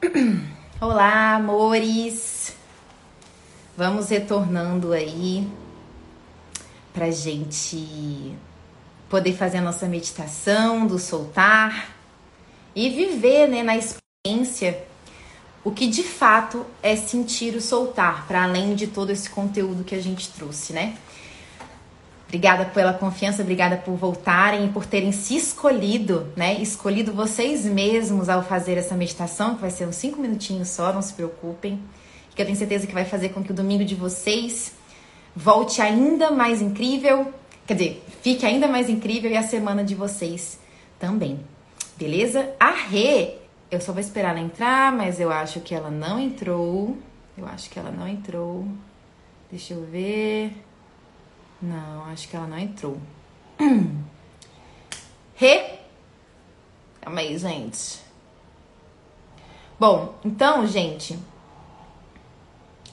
Olá, amores! Vamos retornando aí pra gente poder fazer a nossa meditação do soltar e viver né, na experiência o que de fato é sentir o soltar, para além de todo esse conteúdo que a gente trouxe, né? Obrigada pela confiança, obrigada por voltarem e por terem se escolhido, né? Escolhido vocês mesmos ao fazer essa meditação, que vai ser uns cinco minutinhos só, não se preocupem. Que eu tenho certeza que vai fazer com que o domingo de vocês volte ainda mais incrível, quer dizer, fique ainda mais incrível e a semana de vocês também. Beleza? A Rê, eu só vou esperar ela entrar, mas eu acho que ela não entrou. Eu acho que ela não entrou. Deixa eu ver. Não, acho que ela não entrou. Re. Calma aí, gente. Bom, então, gente.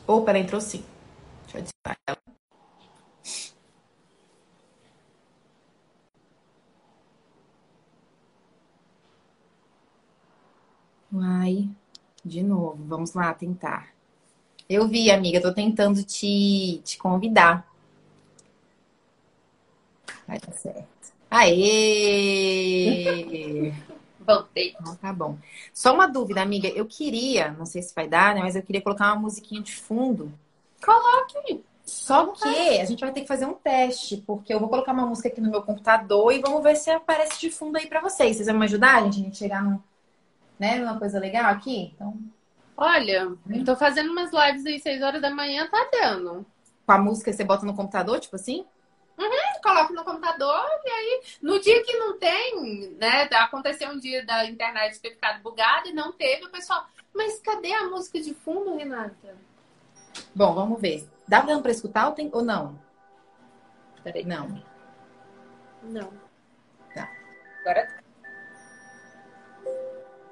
Opa, ela entrou sim. Deixa eu adicionar ela. Uai, de novo, vamos lá tentar. Eu vi, amiga, tô tentando te, te convidar. Vai dar certo. Aê! Voltei. Então, tá bom. Só uma dúvida, amiga. Eu queria, não sei se vai dar, né? Mas eu queria colocar uma musiquinha de fundo. Coloque! Só que a gente vai ter que fazer um teste, porque eu vou colocar uma música aqui no meu computador e vamos ver se aparece de fundo aí para vocês. Vocês vão me ajudar, gente? A gente chegar num, né, numa coisa legal aqui? Então. Olha, eu tô fazendo umas lives aí 6 horas da manhã, tá dando. Com a música você bota no computador, tipo assim? Uhum, coloco no computador e aí, no dia que não tem, né? Aconteceu um dia da internet ter ficado bugada e não teve, o pessoal, mas cadê a música de fundo, Renata? Bom, vamos ver. Dá dando pra escutar ou, tem... ou não? Peraí, não. Não. Tá. Agora tá.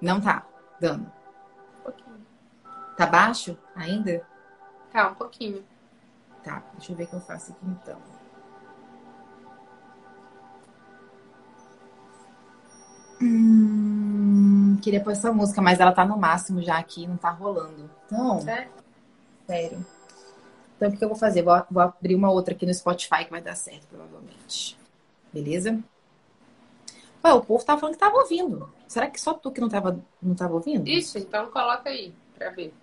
Não tá dando. Um pouquinho. Tá baixo ainda? Tá, um pouquinho. Tá, deixa eu ver o que eu faço aqui então. Hum, queria pôr essa música, mas ela tá no máximo já aqui, não tá rolando. Então, É? sério. Então, o que eu vou fazer? Vou, vou abrir uma outra aqui no Spotify que vai dar certo, provavelmente. Beleza? Ué, o povo tava falando que tava ouvindo. Será que só tu que não tava, não tava ouvindo? Isso, então coloca aí pra ver.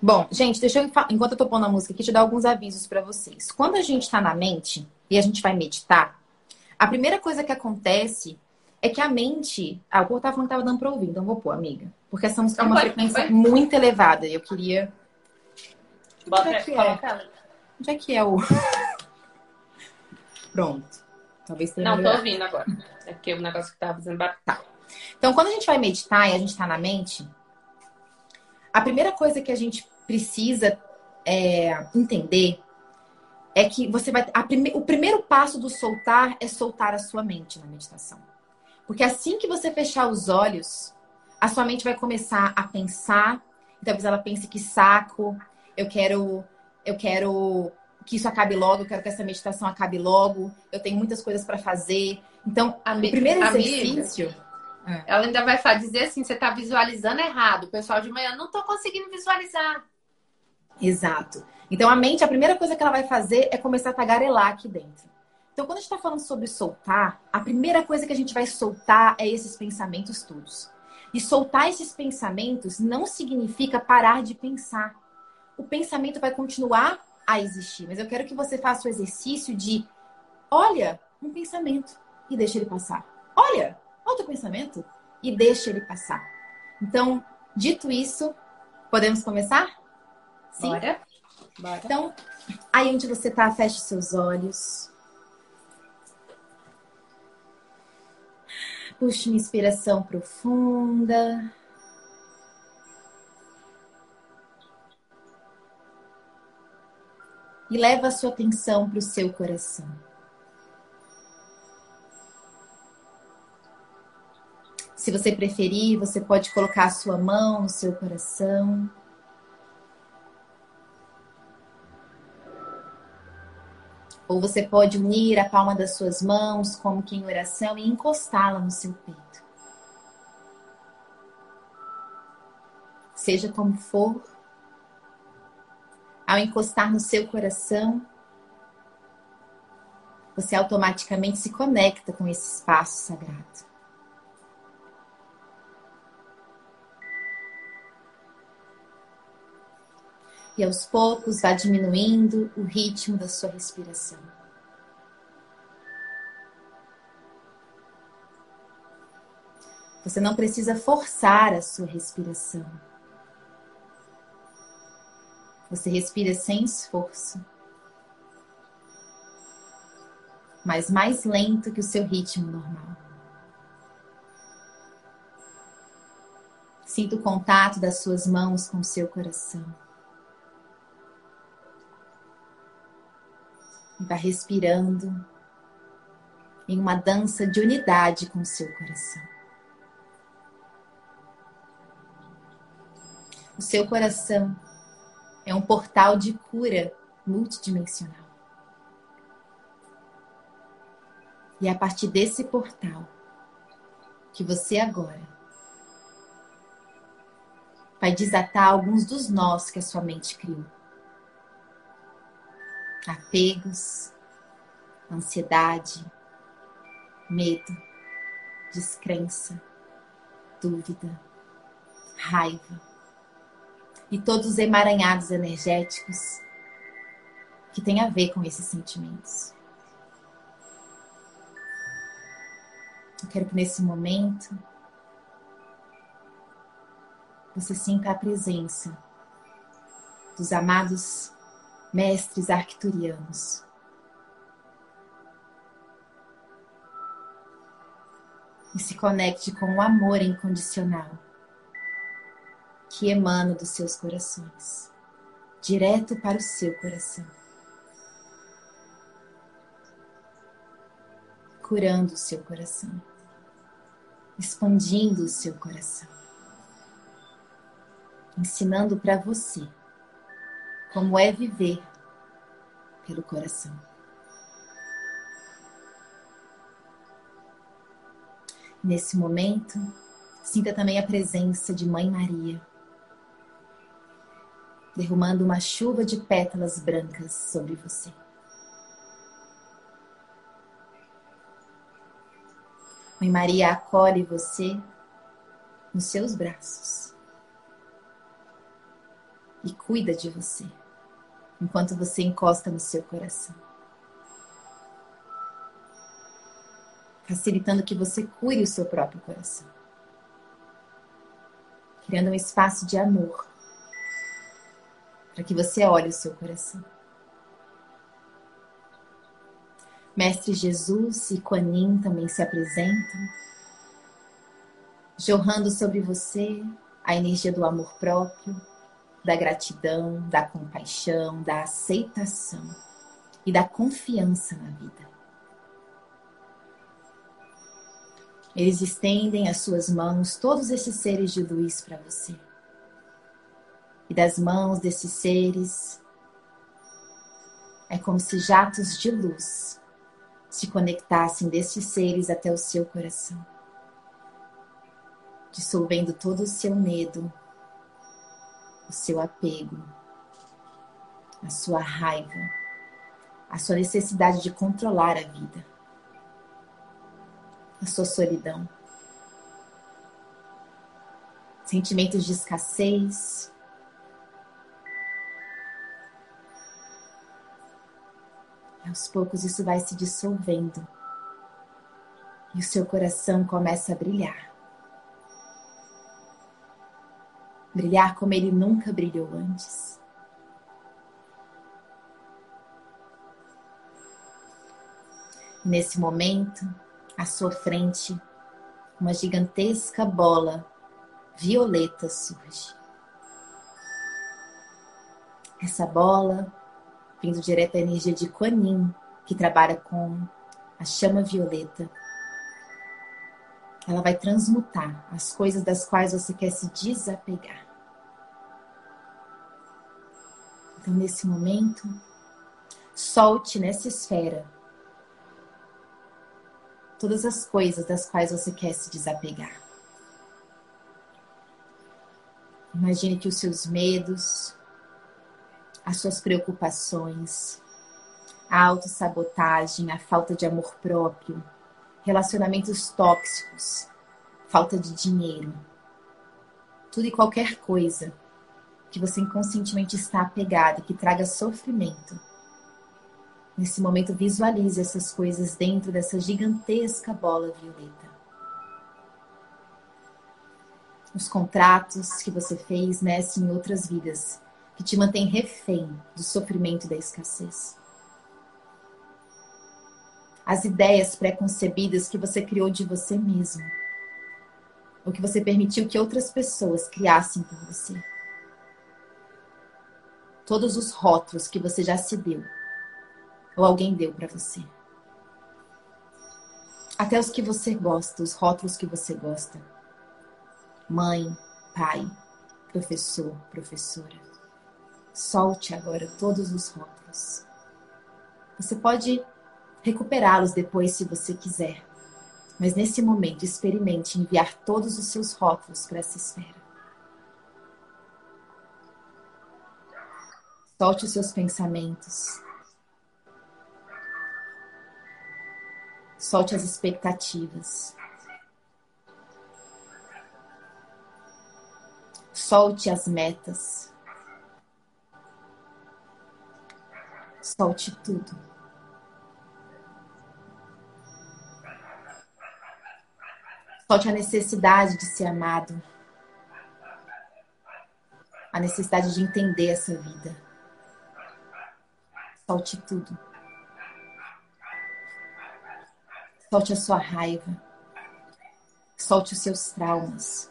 Bom, gente, deixa eu, enquanto eu tô pondo a música aqui, te dar alguns avisos pra vocês. Quando a gente tá na mente e a gente vai meditar, a primeira coisa que acontece é que a mente. Ah, o povo tava falando que tava dando pra ouvir, então vou pôr, amiga. Porque essa música é uma põe, frequência põe. muito elevada e eu queria. Bota, Onde é que é? Onde é que é o. Pronto. Talvez tenha Não, tô melhorado. ouvindo agora. É porque o negócio que tava fazendo barulho. Então, quando a gente vai meditar e a gente tá na mente, a primeira coisa que a gente precisa é, entender é que você vai. a prime- o primeiro passo do soltar é soltar a sua mente na meditação. Porque assim que você fechar os olhos, a sua mente vai começar a pensar. Talvez ela pense que saco, eu quero, eu quero que isso acabe logo, eu quero que essa meditação acabe logo, eu tenho muitas coisas para fazer. Então, Ami- o primeiro amiga. exercício. Ela ainda vai dizer assim: você tá visualizando errado. O pessoal de manhã não tô conseguindo visualizar. Exato. Então a mente, a primeira coisa que ela vai fazer é começar a tagarelar aqui dentro. Então, quando a gente está falando sobre soltar, a primeira coisa que a gente vai soltar é esses pensamentos todos. E soltar esses pensamentos não significa parar de pensar. O pensamento vai continuar a existir, mas eu quero que você faça o exercício de olha um pensamento e deixa ele passar. Olha outro pensamento e deixa ele passar. Então, dito isso, podemos começar? Sim. Bora. Bora. Então, aí onde você tá, feche seus olhos. Puxe uma inspiração profunda. E leva a sua atenção para o seu coração. Se você preferir, você pode colocar a sua mão no seu coração. Ou você pode unir a palma das suas mãos, como que em oração, e encostá-la no seu peito. Seja como for, ao encostar no seu coração, você automaticamente se conecta com esse espaço sagrado. E aos poucos vá diminuindo o ritmo da sua respiração. Você não precisa forçar a sua respiração. Você respira sem esforço. Mas mais lento que o seu ritmo normal. Sinta o contato das suas mãos com o seu coração. Vá respirando em uma dança de unidade com o seu coração. O seu coração é um portal de cura multidimensional. E é a partir desse portal que você agora vai desatar alguns dos nós que a sua mente criou. Apegos, ansiedade, medo, descrença, dúvida, raiva e todos os emaranhados energéticos que têm a ver com esses sentimentos. Eu quero que nesse momento você sinta a presença dos amados mestres arcturianos. E se conecte com o amor incondicional que emana dos seus corações, direto para o seu coração. Curando o seu coração, expandindo o seu coração, ensinando para você como é viver pelo coração. Nesse momento, sinta também a presença de Mãe Maria derramando uma chuva de pétalas brancas sobre você. Mãe Maria acolhe você nos seus braços e cuida de você enquanto você encosta no seu coração. Facilitando que você cure o seu próprio coração. Criando um espaço de amor para que você olhe o seu coração. Mestre Jesus e Quanin também se apresentam, jorrando sobre você a energia do amor próprio, da gratidão, da compaixão, da aceitação e da confiança na vida. Eles estendem as suas mãos, todos esses seres de luz, para você e das mãos desses seres. É como se jatos de luz se conectassem desses seres até o seu coração, dissolvendo todo o seu medo, o seu apego, a sua raiva, a sua necessidade de controlar a vida, a sua solidão, sentimentos de escassez, aos poucos isso vai se dissolvendo e o seu coração começa a brilhar. Brilhar como ele nunca brilhou antes. Nesse momento, à sua frente, uma gigantesca bola violeta surge. Essa bola vindo direto da energia de Kuan Yin, que trabalha com a chama violeta. Ela vai transmutar as coisas das quais você quer se desapegar. Então, nesse momento, solte nessa esfera todas as coisas das quais você quer se desapegar. Imagine que os seus medos, as suas preocupações, a autossabotagem, a falta de amor próprio, relacionamentos tóxicos, falta de dinheiro, tudo e qualquer coisa que você inconscientemente está apegado e que traga sofrimento. Nesse momento, visualize essas coisas dentro dessa gigantesca bola violeta. Os contratos que você fez nescem em outras vidas que te mantém refém do sofrimento da escassez. As ideias pré-concebidas que você criou de você mesmo, ou que você permitiu que outras pessoas criassem por você. Todos os rótulos que você já se deu, ou alguém deu para você. Até os que você gosta, os rótulos que você gosta. Mãe, pai, professor, professora. Solte agora todos os rótulos. Você pode recuperá-los depois se você quiser, mas nesse momento experimente enviar todos os seus rótulos para essa esfera. Solte os seus pensamentos. Solte as expectativas. Solte as metas. Solte tudo. Solte a necessidade de ser amado. A necessidade de entender essa vida. Solte tudo. Solte a sua raiva. Solte os seus traumas.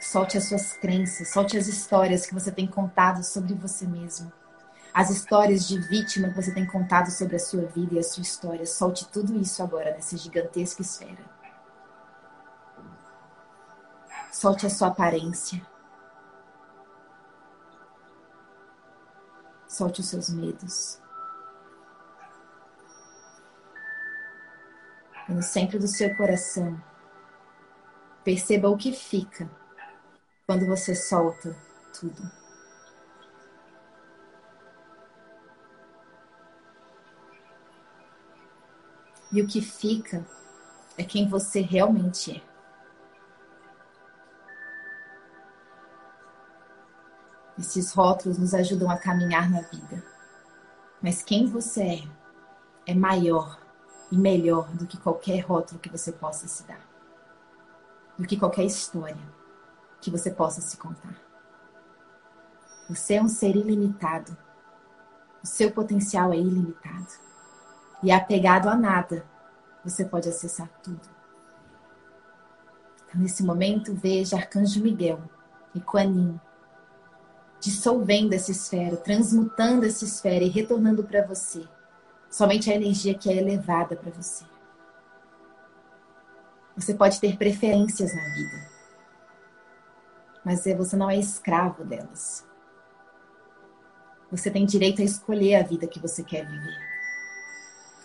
Solte as suas crenças. Solte as histórias que você tem contado sobre você mesmo as histórias de vítima que você tem contado sobre a sua vida e a sua história. Solte tudo isso agora nessa gigantesca esfera. Solte a sua aparência. Solte os seus medos. E no centro do seu coração, perceba o que fica quando você solta tudo. E o que fica é quem você realmente é. Esses rótulos nos ajudam a caminhar na vida. Mas quem você é é maior e melhor do que qualquer rótulo que você possa se dar. Do que qualquer história que você possa se contar. Você é um ser ilimitado. O seu potencial é ilimitado e apegado a nada, você pode acessar tudo. Então, nesse momento, veja Arcanjo Miguel e Kuan dissolvendo essa esfera, transmutando essa esfera e retornando para você somente a energia que é elevada para você. Você pode ter preferências na vida, mas é, você não é escravo delas. Você tem direito a escolher a vida que você quer viver.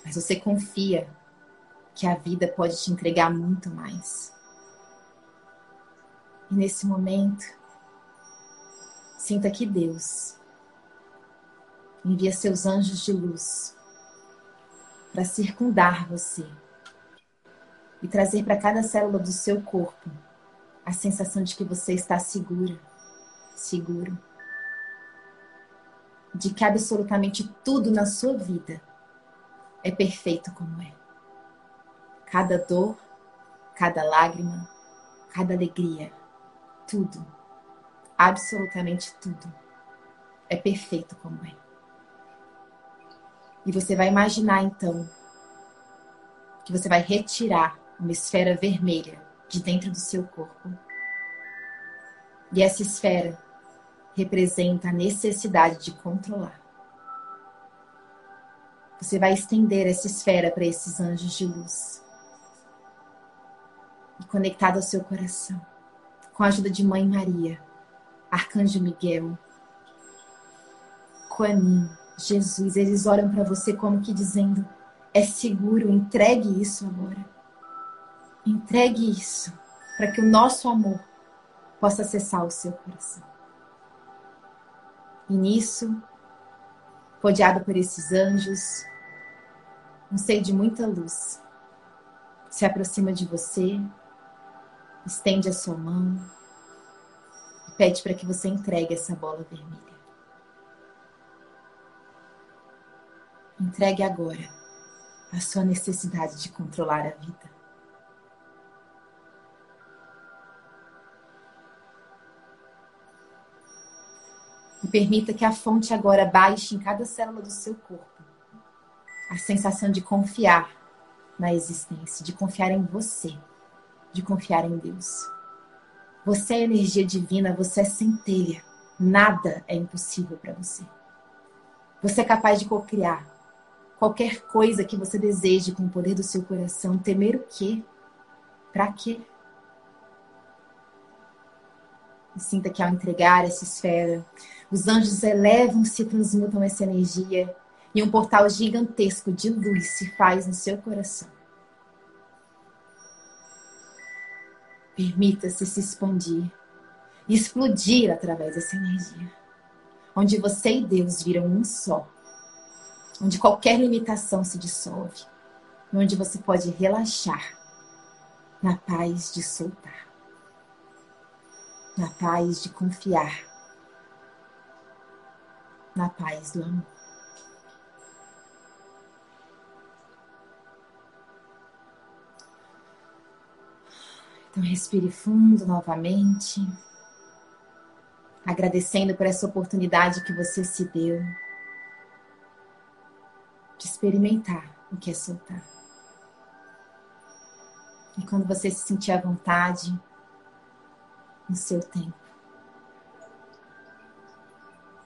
Mas você confia que a vida pode te entregar muito mais. E nesse momento, sinta que Deus envia seus anjos de luz para circundar você e trazer para cada célula do seu corpo a sensação de que você está segura, seguro, de que absolutamente tudo na sua vida é perfeito como é. Cada dor, cada lágrima, cada alegria, tudo, absolutamente tudo, é perfeito como é. E você vai imaginar então que você vai retirar uma esfera vermelha de dentro do seu corpo. E essa esfera representa a necessidade de controlar. Você vai estender essa esfera para esses anjos de luz. E conectado ao seu coração, com a ajuda de Mãe Maria, Arcanjo Miguel, Coanim, Jesus, eles olham para você como que dizendo: é seguro, entregue isso agora. Entregue isso para que o nosso amor possa acessar o seu coração. E nisso, rodeado por esses anjos, um ser de muita luz se aproxima de você, estende a sua mão pede para que você entregue essa bola vermelha. Entregue agora a sua necessidade de controlar a vida. E permita que a fonte agora baixe em cada célula do seu corpo a sensação de confiar na existência, de confiar em você, de confiar em Deus. Você é energia divina, você é centelha. Nada é impossível para você. Você é capaz de cocriar qualquer coisa que você deseje com o poder do seu coração. Temer o quê? Para quê? E sinta que ao entregar essa esfera, os anjos elevam-se e transmutam essa energia e um portal gigantesco de luz se faz no seu coração. Permita-se se expandir e explodir através dessa energia, onde você e Deus viram um só, onde qualquer limitação se dissolve, onde você pode relaxar na paz de soltar, na paz de confiar, na paz do amor. Então, respire fundo novamente, agradecendo por essa oportunidade que você se deu de experimentar o que é soltar. E quando você se sentir à vontade, no seu tempo,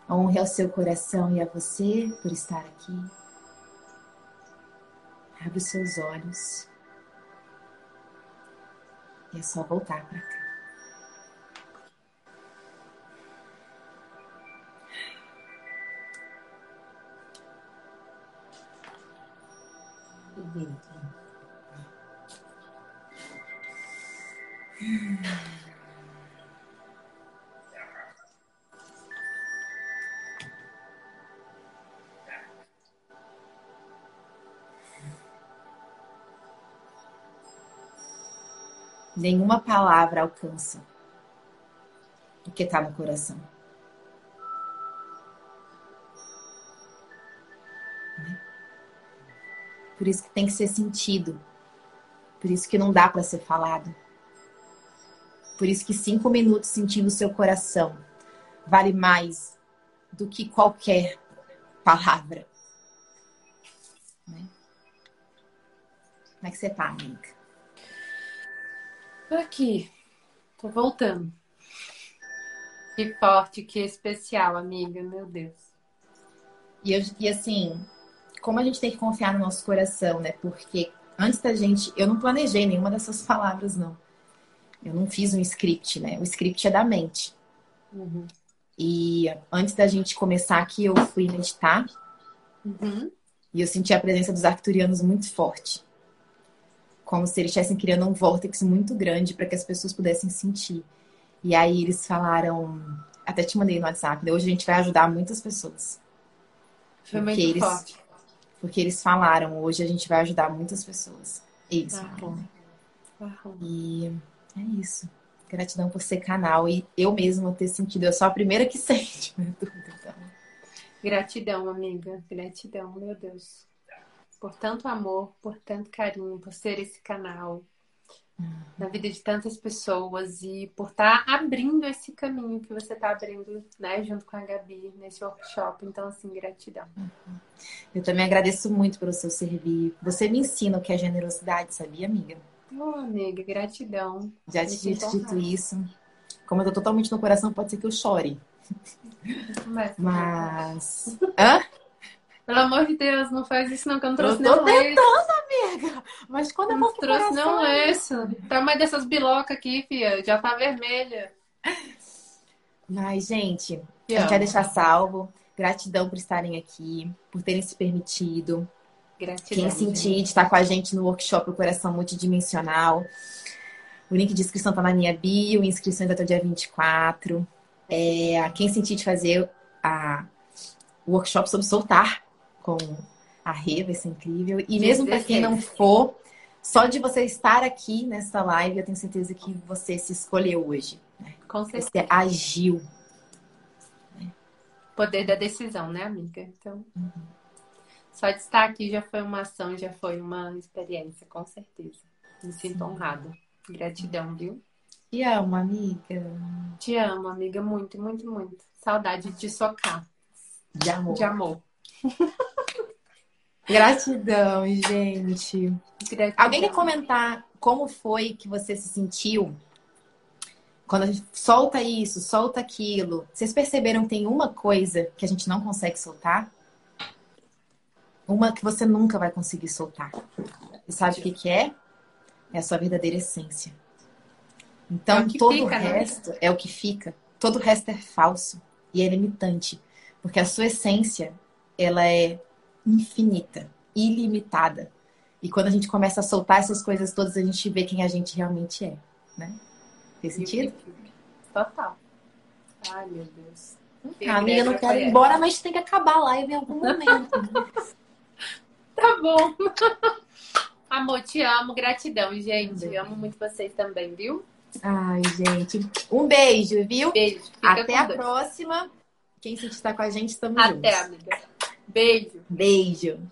honre ao seu coração e a você por estar aqui. Abre os seus olhos. E é só voltar para cá. nenhuma palavra alcança o que está no coração. Por isso que tem que ser sentido. Por isso que não dá para ser falado. Por isso que cinco minutos sentindo o seu coração vale mais do que qualquer palavra. Né? Como é que você tá, amiga? Aqui. Tô voltando. Que forte, que especial, amiga. Meu Deus. E, eu, e assim, como a gente tem que confiar no nosso coração, né? Porque antes da gente. Eu não planejei nenhuma dessas palavras, não. Eu não fiz um script, né? O script é da mente. Uhum. E antes da gente começar aqui, eu fui meditar. Uhum. E eu senti a presença dos arcturianos muito forte como se eles estivessem criando um vórtice muito grande para que as pessoas pudessem sentir. E aí eles falaram, até te mandei no WhatsApp, né? hoje a gente vai ajudar muitas pessoas. Foi muito eles, forte. Porque eles falaram, hoje a gente vai ajudar muitas pessoas. Isso. E é isso. Gratidão por ser canal e eu mesma ter sentido. Eu sou a primeira que sente, né? Gratidão, amiga. Gratidão, meu Deus por tanto amor, por tanto carinho, por ser esse canal uhum. na vida de tantas pessoas e por estar tá abrindo esse caminho que você está abrindo, né, junto com a Gabi nesse workshop. Então, assim, gratidão. Uhum. Eu também agradeço muito pelo seu servir. Você me ensina o que é generosidade, sabia, amiga? Oh, amiga, gratidão. Já te dito, dito isso. Como eu tô totalmente no coração, pode ser que eu chore. Mas. Mas... Hã? Pelo amor de Deus, não faz isso não, que eu não trouxe eu tô tentando, amiga. Mas quando eu vou Não trouxe não isso. Tamanho dessas bilocas aqui, filha. Já tá vermelha. Mas, gente, eu quero deixar salvo. Gratidão por estarem aqui, por terem se permitido. Gratidão. Quem sentir de estar com a gente no workshop O Coração Multidimensional. O link de inscrição tá na minha bio, inscrições até o dia 24. É, quem sentir de fazer a, o workshop sobre soltar com a Rê, vai ser incrível. E mesmo para quem não for, só de você estar aqui nessa live, eu tenho certeza que você se escolheu hoje. Né? Com certeza. Você agiu. Poder da decisão, né, amiga? Então, uhum. só de estar aqui já foi uma ação, já foi uma experiência, com certeza. Me sinto honrada. Gratidão, viu? Te amo, amiga. Te amo, amiga, muito, muito, muito. Saudade de socar. De amor. De amor. Gratidão, gente. Gratidão. Alguém quer comentar como foi que você se sentiu quando a gente solta isso, solta aquilo? Vocês perceberam que tem uma coisa que a gente não consegue soltar? Uma que você nunca vai conseguir soltar. E sabe o que, que é? É a sua verdadeira essência. Então, é todo fica, o né? resto né? é o que fica. Todo o resto é falso e é limitante. Porque a sua essência, ela é infinita, ilimitada. E quando a gente começa a soltar essas coisas todas, a gente vê quem a gente realmente é, né? Fez sentido? Total. Ai, meu Deus. A amiga não quer ir embora, mas tem que acabar a live em algum momento. tá bom. Amor, te amo. Gratidão, gente. Um amo muito vocês também, viu? Ai, gente. Um beijo, viu? Beijo. Até a Deus. próxima. Quem se está com a gente, estamos Até, juntos. amiga. Beijo. Beijo.